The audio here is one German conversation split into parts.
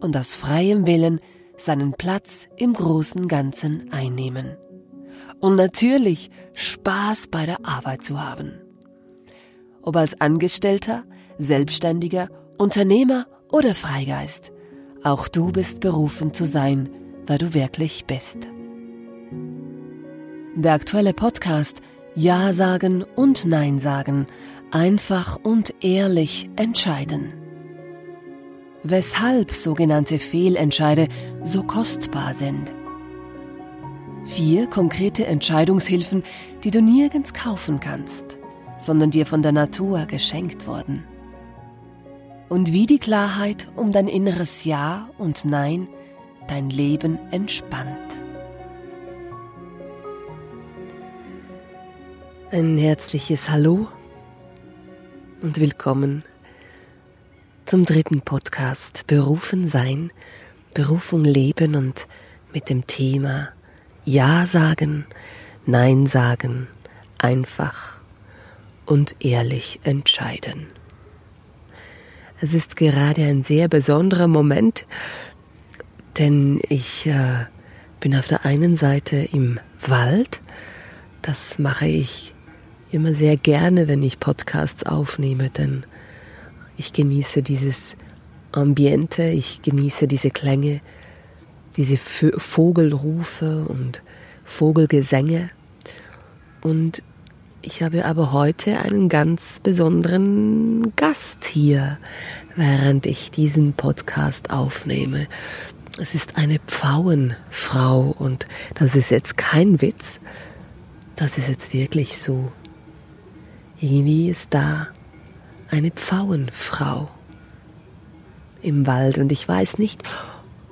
und aus freiem Willen seinen Platz im großen Ganzen einnehmen. Und natürlich Spaß bei der Arbeit zu haben. Ob als Angestellter, Selbstständiger, Unternehmer oder Freigeist, auch du bist berufen zu sein, wer du wirklich bist. Der aktuelle Podcast Ja sagen und Nein sagen, einfach und ehrlich entscheiden weshalb sogenannte Fehlentscheide so kostbar sind. Vier konkrete Entscheidungshilfen, die du nirgends kaufen kannst, sondern dir von der Natur geschenkt wurden. Und wie die Klarheit um dein inneres Ja und Nein dein Leben entspannt. Ein herzliches Hallo und willkommen zum dritten Podcast Berufen sein, Berufung leben und mit dem Thema Ja sagen, Nein sagen, einfach und ehrlich entscheiden. Es ist gerade ein sehr besonderer Moment, denn ich äh, bin auf der einen Seite im Wald. Das mache ich immer sehr gerne, wenn ich Podcasts aufnehme, denn ich genieße dieses Ambiente, ich genieße diese Klänge, diese Vogelrufe und Vogelgesänge. Und ich habe aber heute einen ganz besonderen Gast hier, während ich diesen Podcast aufnehme. Es ist eine Pfauenfrau und das ist jetzt kein Witz. Das ist jetzt wirklich so. Irgendwie ist da eine Pfauenfrau im Wald und ich weiß nicht,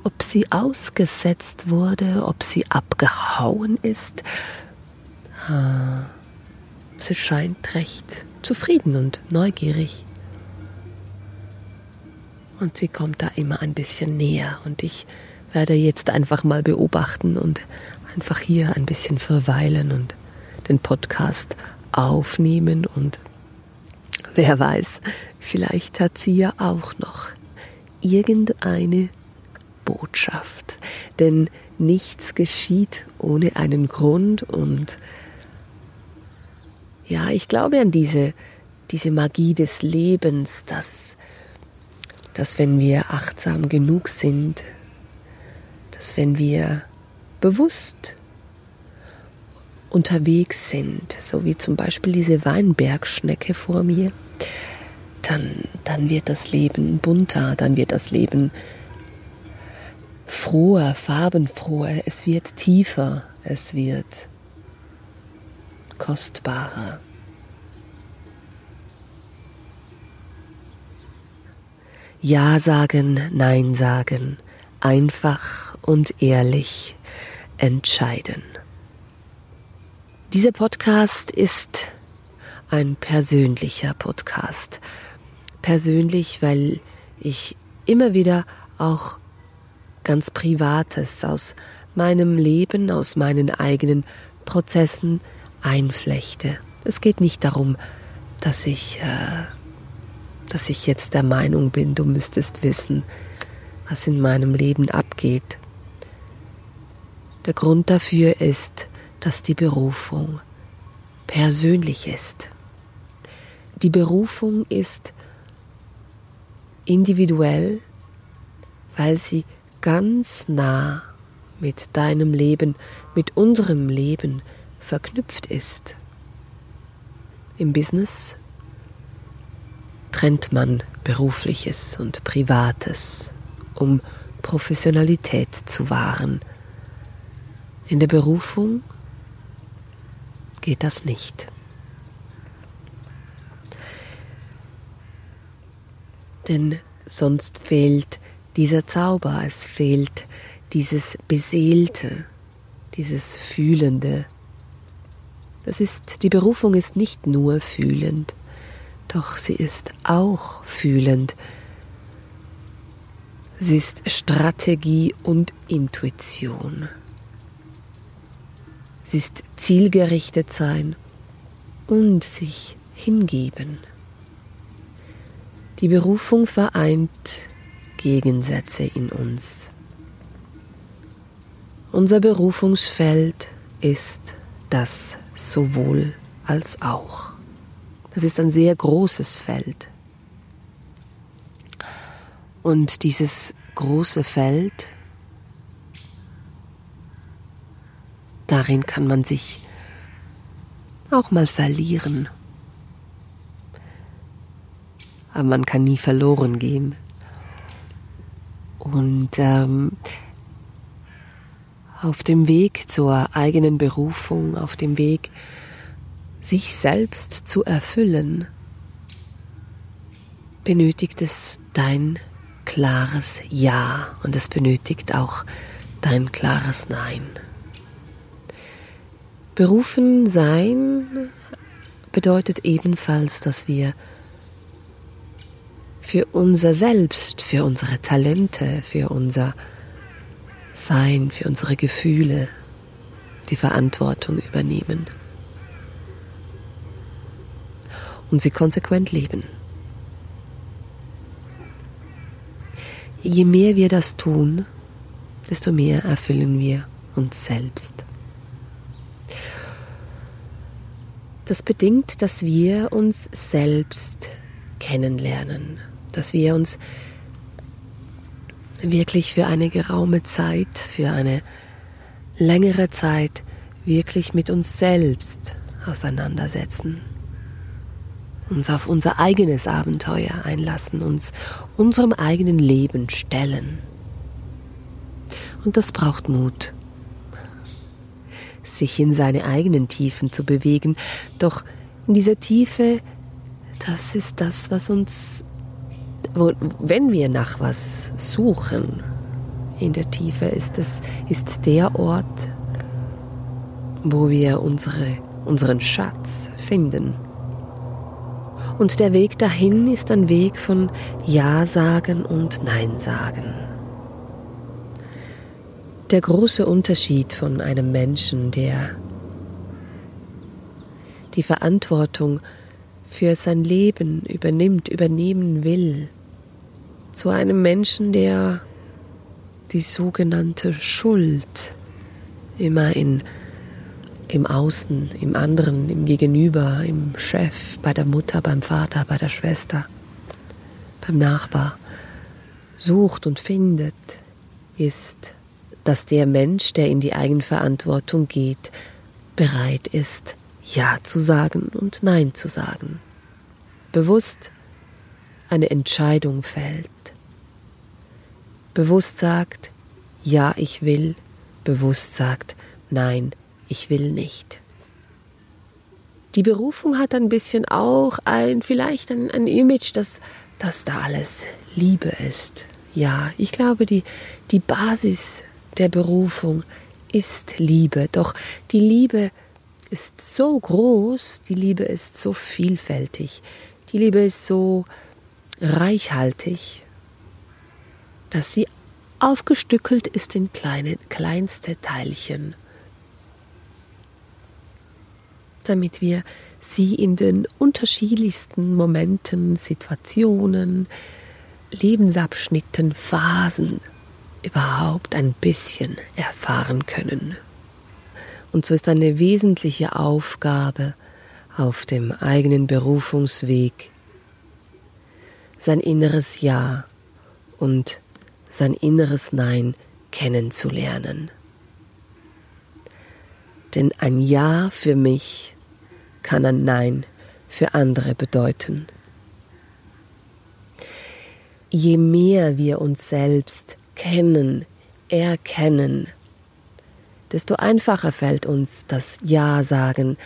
ob sie ausgesetzt wurde, ob sie abgehauen ist. Sie scheint recht zufrieden und neugierig. Und sie kommt da immer ein bisschen näher und ich werde jetzt einfach mal beobachten und einfach hier ein bisschen verweilen und den Podcast aufnehmen und Wer weiß, vielleicht hat sie ja auch noch irgendeine Botschaft. Denn nichts geschieht ohne einen Grund und ja, ich glaube an diese, diese Magie des Lebens, dass, dass wenn wir achtsam genug sind, dass wenn wir bewusst unterwegs sind, so wie zum Beispiel diese Weinbergschnecke vor mir, dann, dann wird das Leben bunter, dann wird das Leben froher, farbenfroher, es wird tiefer, es wird kostbarer. Ja sagen, Nein sagen, einfach und ehrlich entscheiden. Dieser Podcast ist ein persönlicher Podcast. Persönlich, weil ich immer wieder auch ganz Privates aus meinem Leben, aus meinen eigenen Prozessen einflechte. Es geht nicht darum, dass ich, äh, dass ich jetzt der Meinung bin, du müsstest wissen, was in meinem Leben abgeht. Der Grund dafür ist, dass die Berufung persönlich ist. Die Berufung ist individuell, weil sie ganz nah mit deinem Leben, mit unserem Leben verknüpft ist. Im Business trennt man berufliches und privates, um Professionalität zu wahren. In der Berufung geht das nicht. Denn sonst fehlt dieser Zauber, es fehlt dieses Beseelte, dieses Fühlende. Das ist, die Berufung ist nicht nur fühlend, doch sie ist auch fühlend. Sie ist Strategie und Intuition. Sie ist zielgerichtet sein und sich hingeben. Die Berufung vereint Gegensätze in uns. Unser Berufungsfeld ist das sowohl als auch. Das ist ein sehr großes Feld. Und dieses große Feld, darin kann man sich auch mal verlieren. Aber man kann nie verloren gehen. Und ähm, auf dem Weg zur eigenen Berufung, auf dem Weg, sich selbst zu erfüllen, benötigt es dein klares Ja und es benötigt auch dein klares Nein. Berufen sein bedeutet ebenfalls, dass wir für unser Selbst, für unsere Talente, für unser Sein, für unsere Gefühle die Verantwortung übernehmen und sie konsequent leben. Je mehr wir das tun, desto mehr erfüllen wir uns selbst. Das bedingt, dass wir uns selbst kennenlernen, dass wir uns wirklich für eine geraume Zeit, für eine längere Zeit wirklich mit uns selbst auseinandersetzen, uns auf unser eigenes Abenteuer einlassen, uns unserem eigenen Leben stellen. Und das braucht Mut, sich in seine eigenen Tiefen zu bewegen, doch in dieser Tiefe, das ist das, was uns wenn wir nach was suchen in der Tiefe, ist es ist der Ort, wo wir unsere, unseren Schatz finden. Und der Weg dahin ist ein Weg von Ja sagen und Nein sagen. Der große Unterschied von einem Menschen, der die Verantwortung für sein Leben übernimmt, übernehmen will, zu einem Menschen, der die sogenannte Schuld immer in, im Außen, im anderen, im Gegenüber, im Chef, bei der Mutter, beim Vater, bei der Schwester, beim Nachbar sucht und findet, ist, dass der Mensch, der in die Eigenverantwortung geht, bereit ist, Ja zu sagen und Nein zu sagen. Bewusst eine Entscheidung fällt bewusst sagt, ja, ich will, bewusst sagt, nein, ich will nicht. Die Berufung hat ein bisschen auch ein, vielleicht ein, ein Image, dass, dass da alles Liebe ist. Ja, ich glaube, die, die Basis der Berufung ist Liebe. Doch die Liebe ist so groß, die Liebe ist so vielfältig, die Liebe ist so reichhaltig, dass sie aufgestückelt ist in kleine, kleinste Teilchen, damit wir sie in den unterschiedlichsten Momenten, Situationen, Lebensabschnitten, Phasen überhaupt ein bisschen erfahren können. Und so ist eine wesentliche Aufgabe auf dem eigenen Berufungsweg sein inneres Ja und sein inneres Nein kennenzulernen. Denn ein Ja für mich kann ein Nein für andere bedeuten. Je mehr wir uns selbst kennen, erkennen, desto einfacher fällt uns das Ja sagen,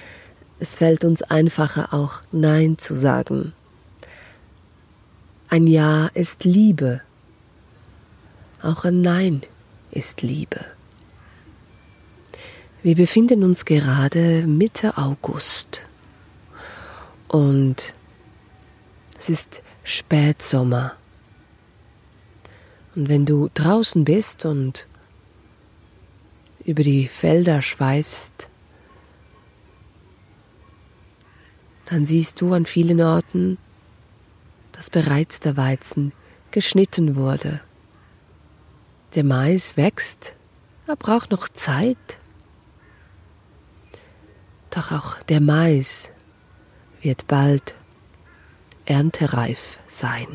es fällt uns einfacher auch Nein zu sagen. Ein Ja ist Liebe, auch ein Nein ist Liebe. Wir befinden uns gerade Mitte August und es ist Spätsommer. Und wenn du draußen bist und über die Felder schweifst, dann siehst du an vielen Orten, dass bereits der Weizen geschnitten wurde. Der Mais wächst, er braucht noch Zeit. Doch auch der Mais wird bald erntereif sein.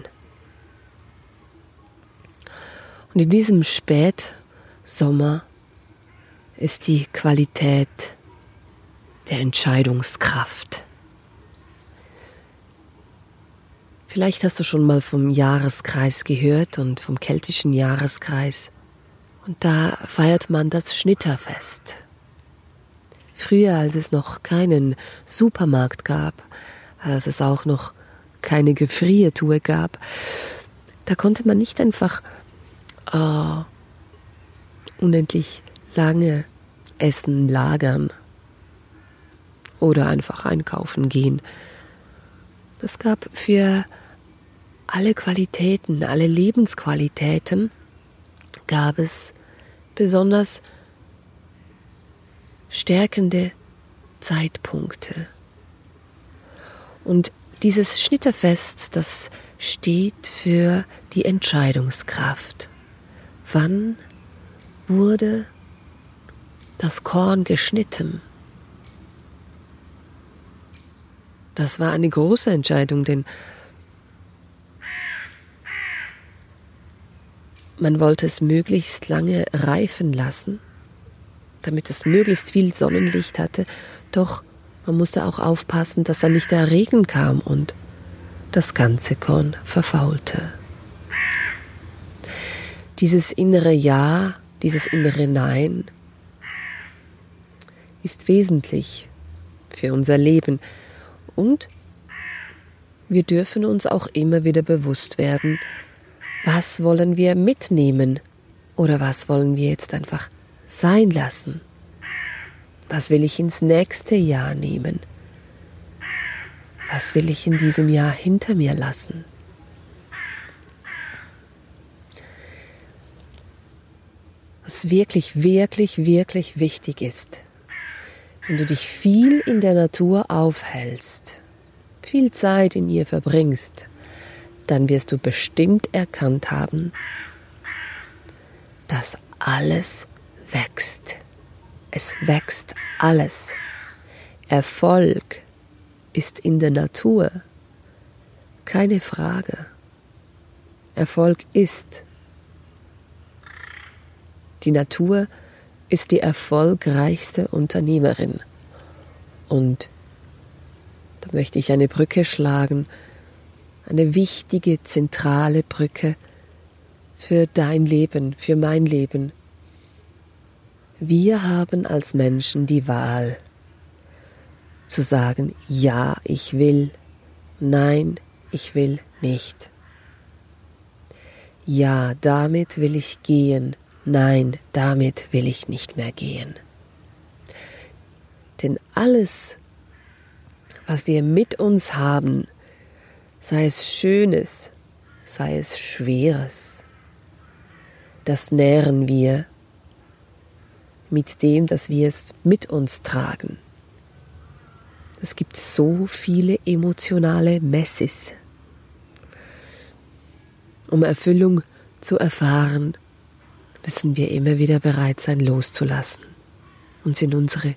Und in diesem Spätsommer ist die Qualität der Entscheidungskraft. Vielleicht hast du schon mal vom Jahreskreis gehört und vom keltischen Jahreskreis. Und da feiert man das Schnitterfest. Früher, als es noch keinen Supermarkt gab, als es auch noch keine Gefriertruhe gab, da konnte man nicht einfach äh, unendlich lange Essen lagern oder einfach einkaufen gehen. Es gab für alle Qualitäten, alle Lebensqualitäten gab es besonders stärkende Zeitpunkte. Und dieses Schnitterfest, das steht für die Entscheidungskraft. Wann wurde das Korn geschnitten? Das war eine große Entscheidung, denn Man wollte es möglichst lange reifen lassen, damit es möglichst viel Sonnenlicht hatte, doch man musste auch aufpassen, dass da nicht der Regen kam und das ganze Korn verfaulte. Dieses innere Ja, dieses innere Nein ist wesentlich für unser Leben und wir dürfen uns auch immer wieder bewusst werden, was wollen wir mitnehmen oder was wollen wir jetzt einfach sein lassen? Was will ich ins nächste Jahr nehmen? Was will ich in diesem Jahr hinter mir lassen? Was wirklich, wirklich, wirklich wichtig ist, wenn du dich viel in der Natur aufhältst, viel Zeit in ihr verbringst, dann wirst du bestimmt erkannt haben, dass alles wächst. Es wächst alles. Erfolg ist in der Natur. Keine Frage. Erfolg ist. Die Natur ist die erfolgreichste Unternehmerin. Und da möchte ich eine Brücke schlagen eine wichtige, zentrale Brücke für dein Leben, für mein Leben. Wir haben als Menschen die Wahl zu sagen, ja, ich will, nein, ich will nicht. Ja, damit will ich gehen, nein, damit will ich nicht mehr gehen. Denn alles, was wir mit uns haben, sei es Schönes, sei es Schweres. Das nähren wir mit dem, dass wir es mit uns tragen. Es gibt so viele emotionale Messes. Um Erfüllung zu erfahren, müssen wir immer wieder bereit sein, loszulassen, uns in unsere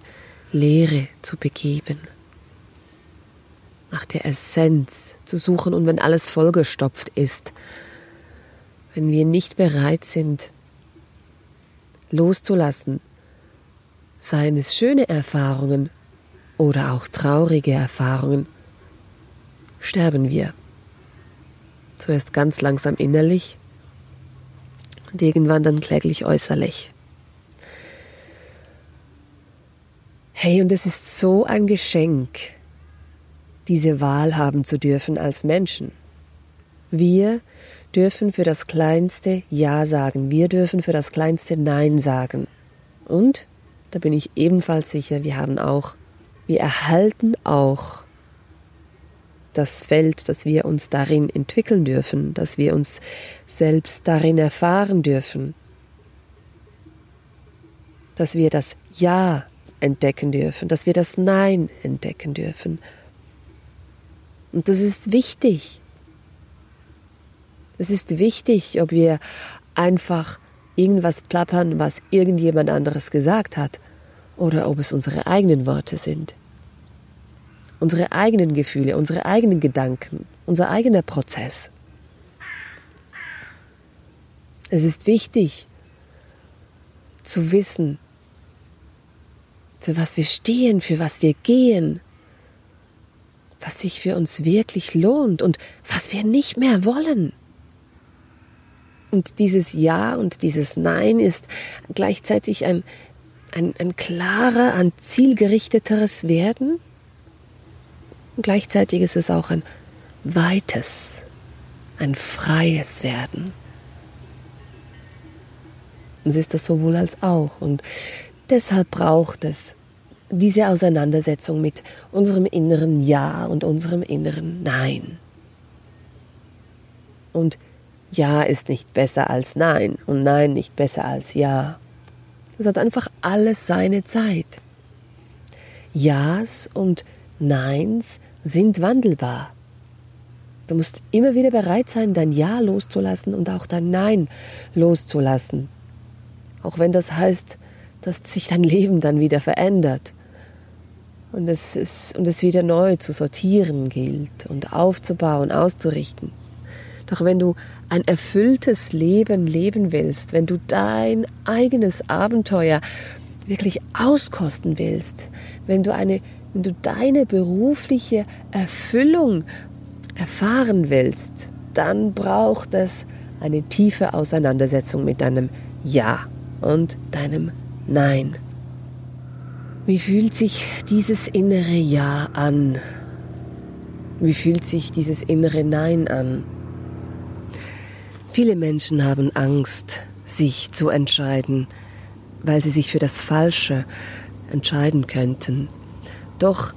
Leere zu begeben nach der Essenz zu suchen und wenn alles vollgestopft ist, wenn wir nicht bereit sind, loszulassen, seien es schöne Erfahrungen oder auch traurige Erfahrungen, sterben wir. Zuerst ganz langsam innerlich und irgendwann dann kläglich äußerlich. Hey, und es ist so ein Geschenk, diese Wahl haben zu dürfen als Menschen. Wir dürfen für das kleinste Ja sagen, wir dürfen für das kleinste Nein sagen. Und, da bin ich ebenfalls sicher, wir haben auch, wir erhalten auch das Feld, dass wir uns darin entwickeln dürfen, dass wir uns selbst darin erfahren dürfen, dass wir das Ja entdecken dürfen, dass wir das Nein entdecken dürfen. Und das ist wichtig. Es ist wichtig, ob wir einfach irgendwas plappern, was irgendjemand anderes gesagt hat, oder ob es unsere eigenen Worte sind. Unsere eigenen Gefühle, unsere eigenen Gedanken, unser eigener Prozess. Es ist wichtig zu wissen, für was wir stehen, für was wir gehen, was sich für uns wirklich lohnt und was wir nicht mehr wollen. Und dieses Ja und dieses Nein ist gleichzeitig ein, ein, ein klarer, ein zielgerichteteres Werden. Und gleichzeitig ist es auch ein weites, ein freies Werden. Und es ist das sowohl als auch. Und deshalb braucht es diese Auseinandersetzung mit unserem inneren Ja und unserem inneren Nein. Und Ja ist nicht besser als Nein und Nein nicht besser als Ja. Es hat einfach alles seine Zeit. Ja's und Neins sind wandelbar. Du musst immer wieder bereit sein, dein Ja loszulassen und auch dein Nein loszulassen. Auch wenn das heißt, dass sich dein Leben dann wieder verändert und es, ist, und es wieder neu zu sortieren gilt und aufzubauen, auszurichten. Doch wenn du ein erfülltes Leben leben willst, wenn du dein eigenes Abenteuer wirklich auskosten willst, wenn du eine, wenn du deine berufliche Erfüllung erfahren willst, dann braucht es eine tiefe Auseinandersetzung mit deinem Ja und deinem Nein. Wie fühlt sich dieses innere Ja an? Wie fühlt sich dieses innere Nein an? Viele Menschen haben Angst, sich zu entscheiden, weil sie sich für das Falsche entscheiden könnten. Doch,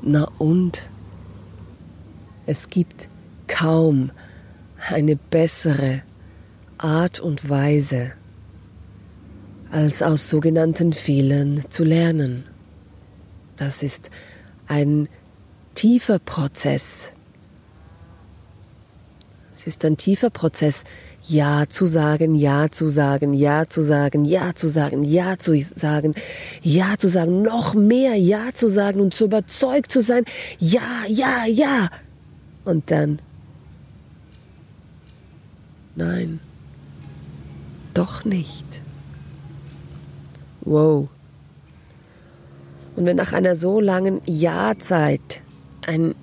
na und? Es gibt kaum eine bessere Art und Weise, als aus sogenannten Fehlern zu lernen. Das ist ein tiefer Prozess. Es ist ein tiefer Prozess, Ja zu sagen, Ja zu sagen, Ja zu sagen, Ja zu sagen, Ja zu sagen, Ja zu sagen, noch mehr Ja zu sagen und zu überzeugt zu sein, Ja, ja, ja. Und dann, nein, doch nicht. Wow. Und wenn nach einer so langen Ja-Zeit ein,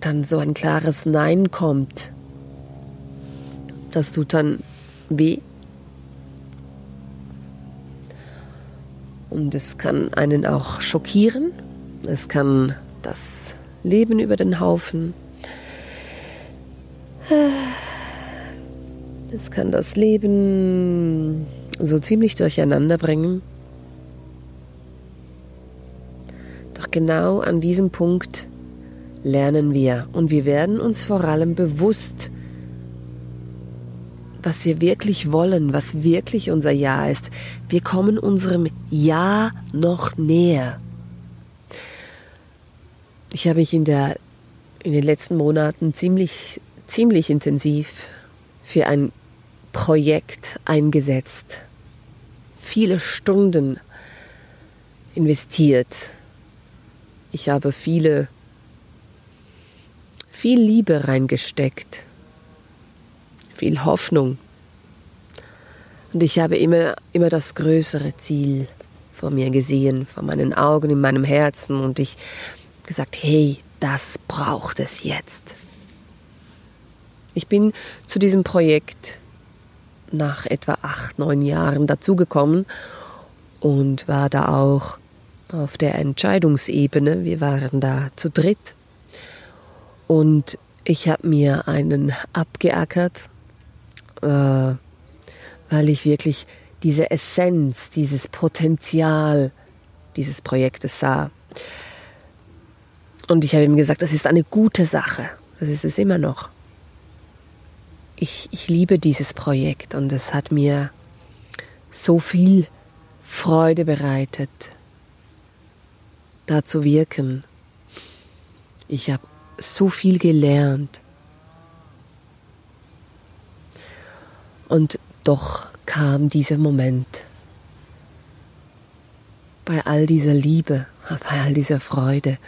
dann so ein klares Nein kommt, das tut dann weh. Und es kann einen auch schockieren. Es kann das Leben über den Haufen. Es kann das Leben so ziemlich durcheinander bringen. genau an diesem Punkt lernen wir und wir werden uns vor allem bewusst, was wir wirklich wollen, was wirklich unser Ja ist. Wir kommen unserem Ja noch näher. Ich habe mich in, der, in den letzten Monaten ziemlich, ziemlich intensiv für ein Projekt eingesetzt, viele Stunden investiert, ich habe viele, viel Liebe reingesteckt, viel Hoffnung. Und ich habe immer, immer das größere Ziel vor mir gesehen, vor meinen Augen, in meinem Herzen. Und ich gesagt, hey, das braucht es jetzt. Ich bin zu diesem Projekt nach etwa acht, neun Jahren dazugekommen und war da auch auf der Entscheidungsebene. Wir waren da zu dritt und ich habe mir einen abgeackert, äh, weil ich wirklich diese Essenz, dieses Potenzial dieses Projektes sah. Und ich habe ihm gesagt, das ist eine gute Sache. Das ist es immer noch. Ich, ich liebe dieses Projekt und es hat mir so viel Freude bereitet, da zu wirken. Ich habe so viel gelernt. Und doch kam dieser Moment. Bei all dieser Liebe, bei all dieser Freude,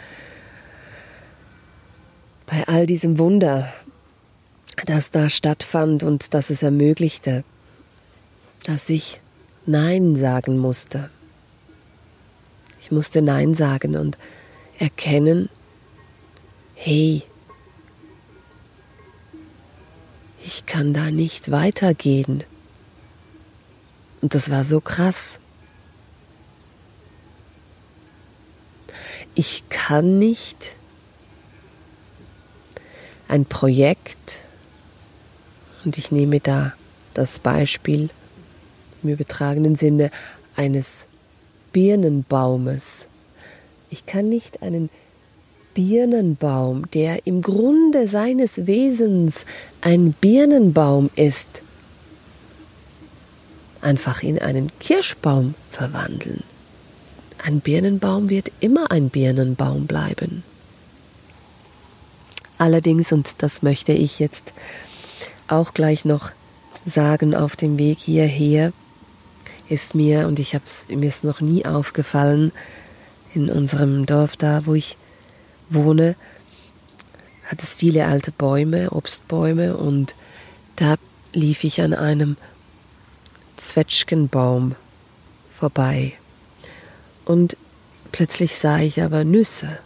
bei all diesem Wunder, das da stattfand und das es ermöglichte, dass ich Nein sagen musste. Ich musste Nein sagen und erkennen, hey, ich kann da nicht weitergehen. Und das war so krass. Ich kann nicht ein Projekt, und ich nehme da das Beispiel im übertragenen Sinne eines Birnenbaumes. Ich kann nicht einen Birnenbaum, der im Grunde seines Wesens ein Birnenbaum ist, einfach in einen Kirschbaum verwandeln. Ein Birnenbaum wird immer ein Birnenbaum bleiben. Allerdings, und das möchte ich jetzt auch gleich noch sagen auf dem Weg hierher, ist mir, und ich hab's, mir ist noch nie aufgefallen, in unserem Dorf da, wo ich wohne, hat es viele alte Bäume, Obstbäume und da lief ich an einem Zwetschgenbaum vorbei. Und plötzlich sah ich aber Nüsse.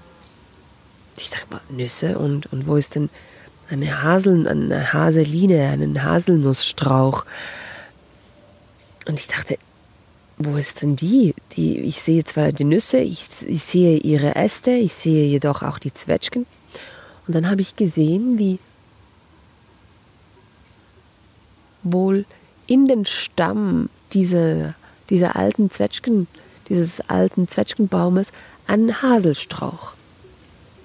Ich dachte, Nüsse und, und wo ist denn eine, Hasel, eine Haseline, einen Haselnussstrauch? Und ich dachte, wo ist denn die? die? Ich sehe zwar die Nüsse, ich, ich sehe ihre Äste, ich sehe jedoch auch die Zwetschgen. Und dann habe ich gesehen, wie wohl in den Stamm dieser, dieser alten Zwetschgen, dieses alten Zwetschgenbaumes ein Haselstrauch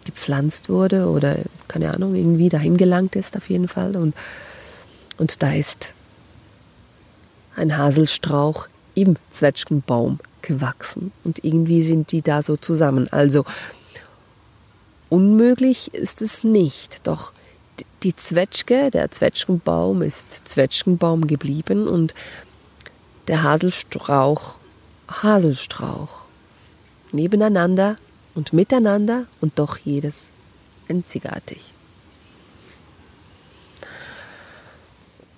gepflanzt wurde oder keine Ahnung, irgendwie dahin gelangt ist auf jeden Fall. Und, und da ist ein Haselstrauch im Zwetschgenbaum gewachsen. Und irgendwie sind die da so zusammen. Also unmöglich ist es nicht. Doch die Zwetschge, der Zwetschgenbaum ist Zwetschgenbaum geblieben und der Haselstrauch Haselstrauch. Nebeneinander und miteinander und doch jedes einzigartig.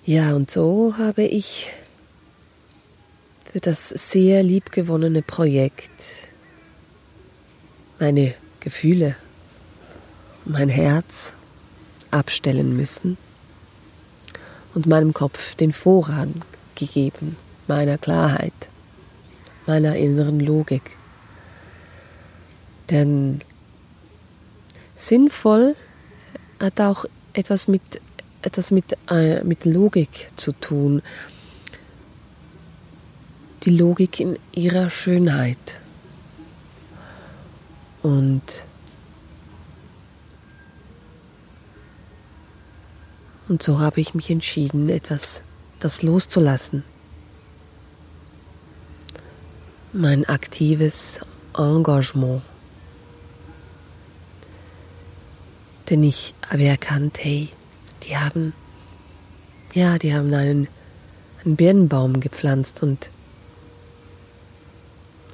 Ja, und so habe ich für das sehr liebgewonnene Projekt meine Gefühle, mein Herz abstellen müssen und meinem Kopf den Vorrang gegeben, meiner Klarheit, meiner inneren Logik. Denn sinnvoll hat auch etwas mit, etwas mit, äh, mit Logik zu tun. Die Logik in ihrer Schönheit. Und Und so habe ich mich entschieden, etwas das loszulassen. Mein aktives Engagement. Denn ich habe erkannt, hey, die haben, ja, die haben einen, einen Birnenbaum gepflanzt und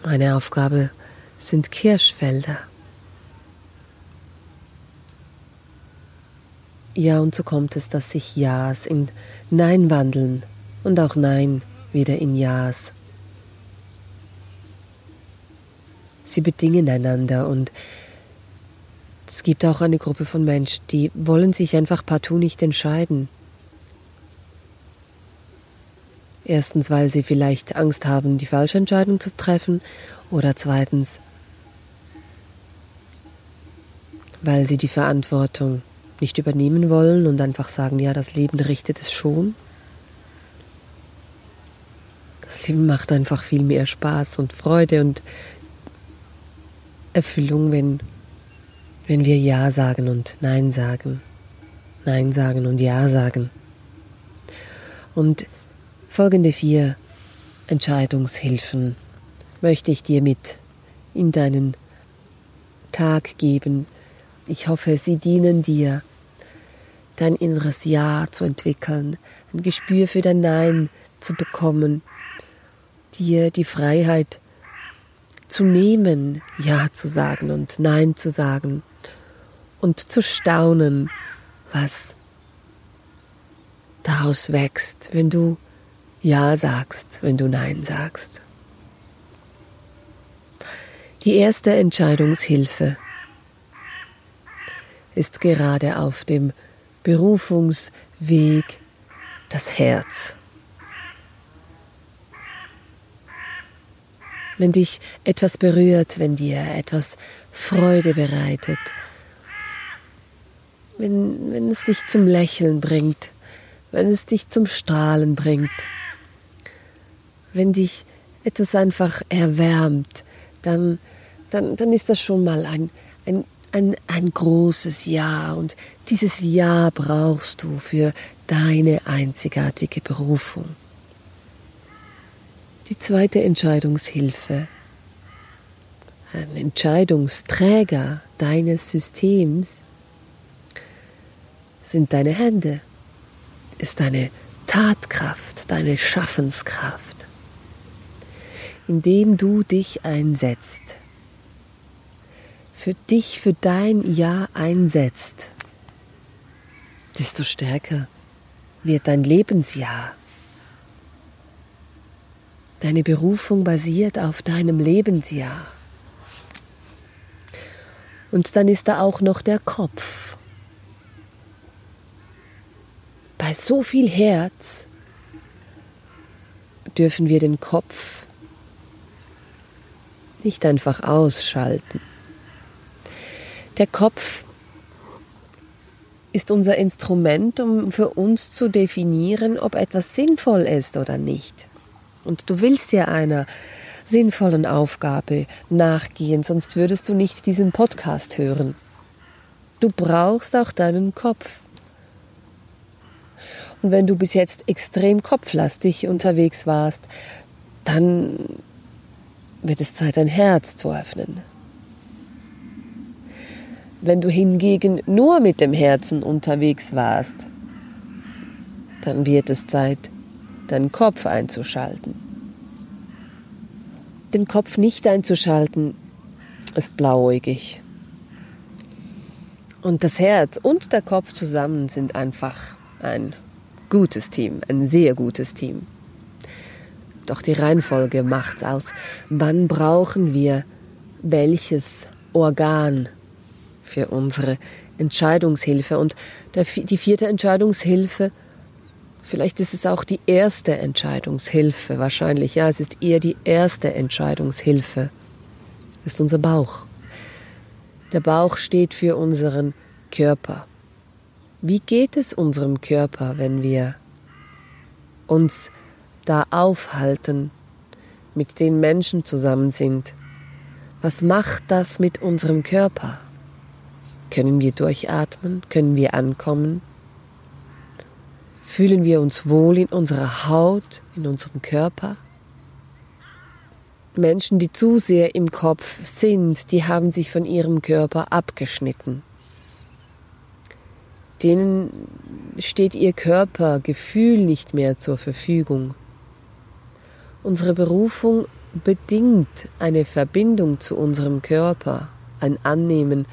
meine Aufgabe sind Kirschfelder. Ja, und so kommt es, dass sich Ja's in Nein wandeln und auch Nein wieder in Ja's. Sie bedingen einander und es gibt auch eine Gruppe von Menschen, die wollen sich einfach partout nicht entscheiden. Erstens, weil sie vielleicht Angst haben, die falsche Entscheidung zu treffen, oder zweitens, weil sie die Verantwortung nicht übernehmen wollen und einfach sagen, ja, das Leben richtet es schon. Das Leben macht einfach viel mehr Spaß und Freude und Erfüllung, wenn, wenn wir Ja sagen und Nein sagen. Nein sagen und Ja sagen. Und folgende vier Entscheidungshilfen möchte ich dir mit in deinen Tag geben, ich hoffe, sie dienen dir, dein inneres Ja zu entwickeln, ein Gespür für dein Nein zu bekommen, dir die Freiheit zu nehmen, Ja zu sagen und Nein zu sagen und zu staunen, was daraus wächst, wenn du Ja sagst, wenn du Nein sagst. Die erste Entscheidungshilfe ist gerade auf dem Berufungsweg das Herz. Wenn dich etwas berührt, wenn dir etwas Freude bereitet, wenn, wenn es dich zum Lächeln bringt, wenn es dich zum Strahlen bringt, wenn dich etwas einfach erwärmt, dann, dann, dann ist das schon mal ein, ein ein, ein großes Ja und dieses Ja brauchst du für deine einzigartige Berufung. Die zweite Entscheidungshilfe, ein Entscheidungsträger deines Systems sind deine Hände, ist deine Tatkraft, deine Schaffenskraft, indem du dich einsetzt. Für dich, für dein Ja einsetzt, desto stärker wird dein Lebensjahr. Deine Berufung basiert auf deinem Lebensjahr. Und dann ist da auch noch der Kopf. Bei so viel Herz dürfen wir den Kopf nicht einfach ausschalten. Der Kopf ist unser Instrument, um für uns zu definieren, ob etwas sinnvoll ist oder nicht. Und du willst ja einer sinnvollen Aufgabe nachgehen, sonst würdest du nicht diesen Podcast hören. Du brauchst auch deinen Kopf. Und wenn du bis jetzt extrem kopflastig unterwegs warst, dann wird es Zeit, dein Herz zu öffnen. Wenn du hingegen nur mit dem Herzen unterwegs warst, dann wird es Zeit, deinen Kopf einzuschalten. Den Kopf nicht einzuschalten ist blauäugig. Und das Herz und der Kopf zusammen sind einfach ein gutes Team, ein sehr gutes Team. Doch die Reihenfolge macht's aus. Wann brauchen wir welches Organ für unsere Entscheidungshilfe. Und die vierte Entscheidungshilfe, vielleicht ist es auch die erste Entscheidungshilfe, wahrscheinlich, ja, es ist eher die erste Entscheidungshilfe, ist unser Bauch. Der Bauch steht für unseren Körper. Wie geht es unserem Körper, wenn wir uns da aufhalten, mit den Menschen zusammen sind? Was macht das mit unserem Körper? Können wir durchatmen? Können wir ankommen? Fühlen wir uns wohl in unserer Haut, in unserem Körper? Menschen, die zu sehr im Kopf sind, die haben sich von ihrem Körper abgeschnitten. Denen steht ihr Körpergefühl nicht mehr zur Verfügung. Unsere Berufung bedingt eine Verbindung zu unserem Körper, ein Annehmen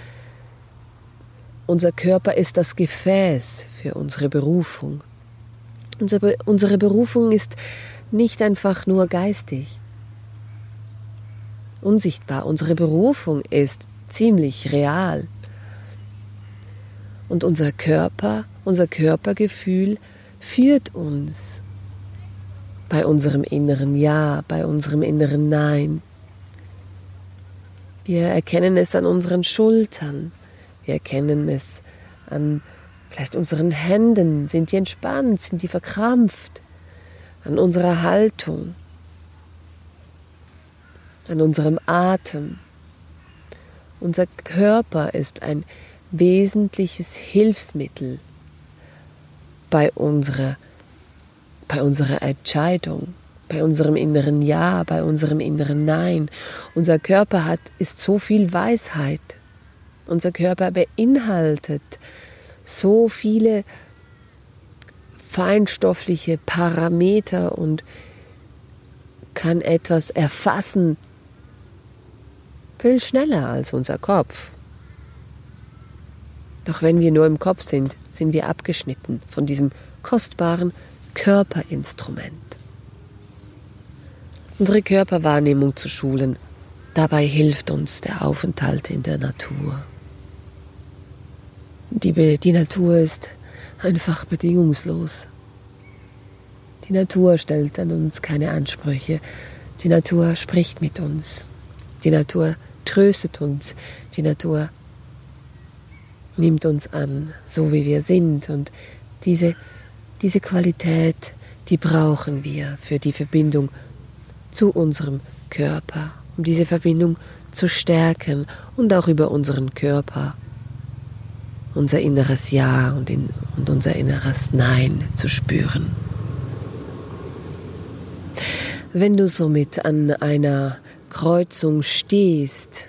unser Körper ist das Gefäß für unsere Berufung. Unsere, unsere Berufung ist nicht einfach nur geistig, unsichtbar. Unsere Berufung ist ziemlich real. Und unser Körper, unser Körpergefühl führt uns bei unserem inneren Ja, bei unserem inneren Nein. Wir erkennen es an unseren Schultern, wir erkennen es an vielleicht unseren Händen, sind die entspannt, sind die verkrampft, an unserer Haltung, an unserem Atem. Unser Körper ist ein wesentliches Hilfsmittel bei unserer, bei unserer Entscheidung, bei unserem inneren Ja, bei unserem inneren Nein. Unser Körper hat, ist so viel Weisheit. Unser Körper beinhaltet so viele feinstoffliche Parameter und kann etwas erfassen, viel schneller als unser Kopf. Doch wenn wir nur im Kopf sind, sind wir abgeschnitten von diesem kostbaren Körperinstrument. Unsere Körperwahrnehmung zu schulen, dabei hilft uns der Aufenthalt in der Natur. Die, die Natur ist einfach bedingungslos. Die Natur stellt an uns keine Ansprüche. Die Natur spricht mit uns. Die Natur tröstet uns. Die Natur nimmt uns an, so wie wir sind. Und diese, diese Qualität, die brauchen wir für die Verbindung zu unserem Körper, um diese Verbindung zu stärken und auch über unseren Körper unser inneres Ja und, in, und unser inneres Nein zu spüren. Wenn du somit an einer Kreuzung stehst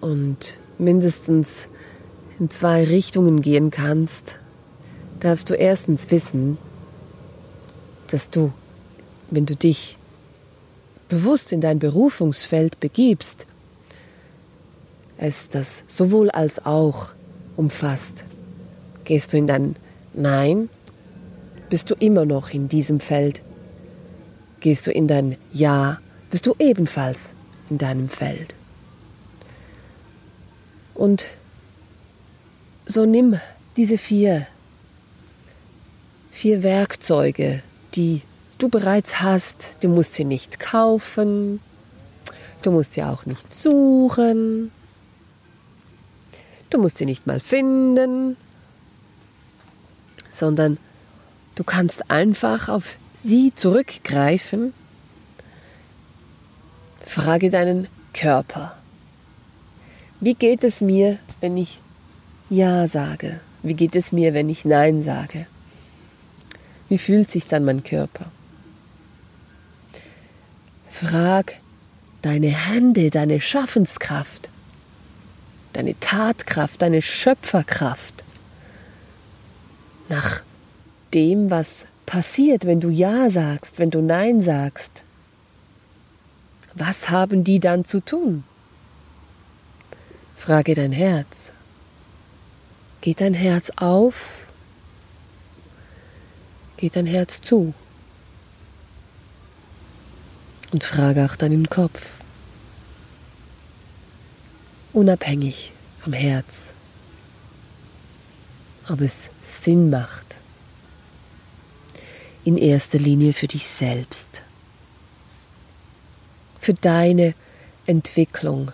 und mindestens in zwei Richtungen gehen kannst, darfst du erstens wissen, dass du, wenn du dich bewusst in dein Berufungsfeld begibst, es das sowohl als auch umfasst. Gehst du in dein Nein, bist du immer noch in diesem Feld. Gehst du in dein Ja, bist du ebenfalls in deinem Feld. Und so nimm diese vier, vier Werkzeuge, die du bereits hast. Du musst sie nicht kaufen, du musst sie auch nicht suchen, du musst sie nicht mal finden, sondern du kannst einfach auf sie zurückgreifen. Frage deinen Körper. Wie geht es mir, wenn ich Ja sage? Wie geht es mir, wenn ich Nein sage? Wie fühlt sich dann mein Körper? Frag deine Hände, deine Schaffenskraft, deine Tatkraft, deine Schöpferkraft nach dem, was passiert, wenn du Ja sagst, wenn du Nein sagst. Was haben die dann zu tun? Frage dein Herz. Geht dein Herz auf? Geht dein Herz zu? Und frage auch deinen Kopf. Unabhängig vom Herz. Ob es Sinn macht. In erster Linie für dich selbst. Für deine Entwicklung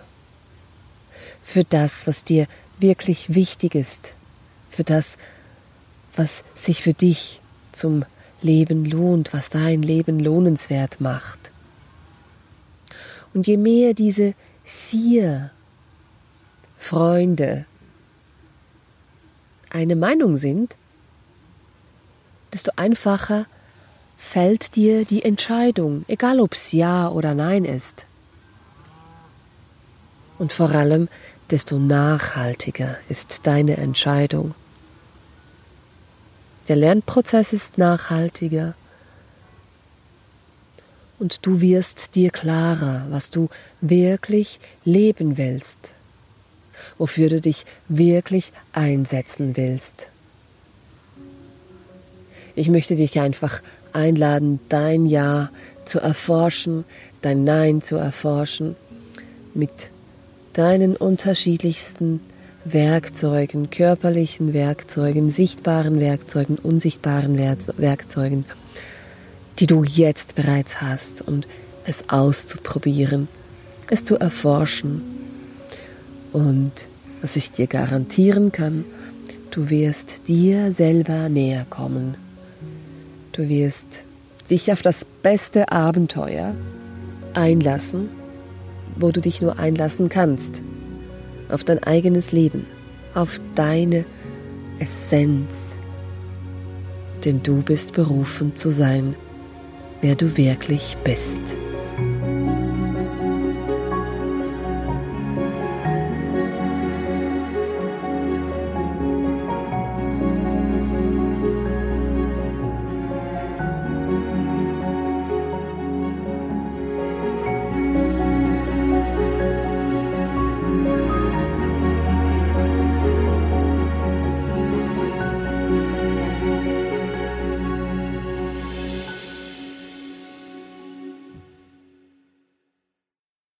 für das, was dir wirklich wichtig ist, für das, was sich für dich zum Leben lohnt, was dein Leben lohnenswert macht. Und je mehr diese vier Freunde eine Meinung sind, desto einfacher fällt dir die Entscheidung, egal ob es Ja oder Nein ist. Und vor allem desto nachhaltiger ist deine Entscheidung. Der Lernprozess ist nachhaltiger und du wirst dir klarer, was du wirklich leben willst, wofür du dich wirklich einsetzen willst. Ich möchte dich einfach einladen, dein Ja zu erforschen, dein Nein zu erforschen, mit deinen unterschiedlichsten Werkzeugen, körperlichen Werkzeugen, sichtbaren Werkzeugen, unsichtbaren Werkzeugen, die du jetzt bereits hast und es auszuprobieren, es zu erforschen. Und was ich dir garantieren kann, du wirst dir selber näher kommen. Du wirst dich auf das beste Abenteuer einlassen, wo du dich nur einlassen kannst. Auf dein eigenes Leben, auf deine Essenz. Denn du bist berufen zu sein, wer du wirklich bist.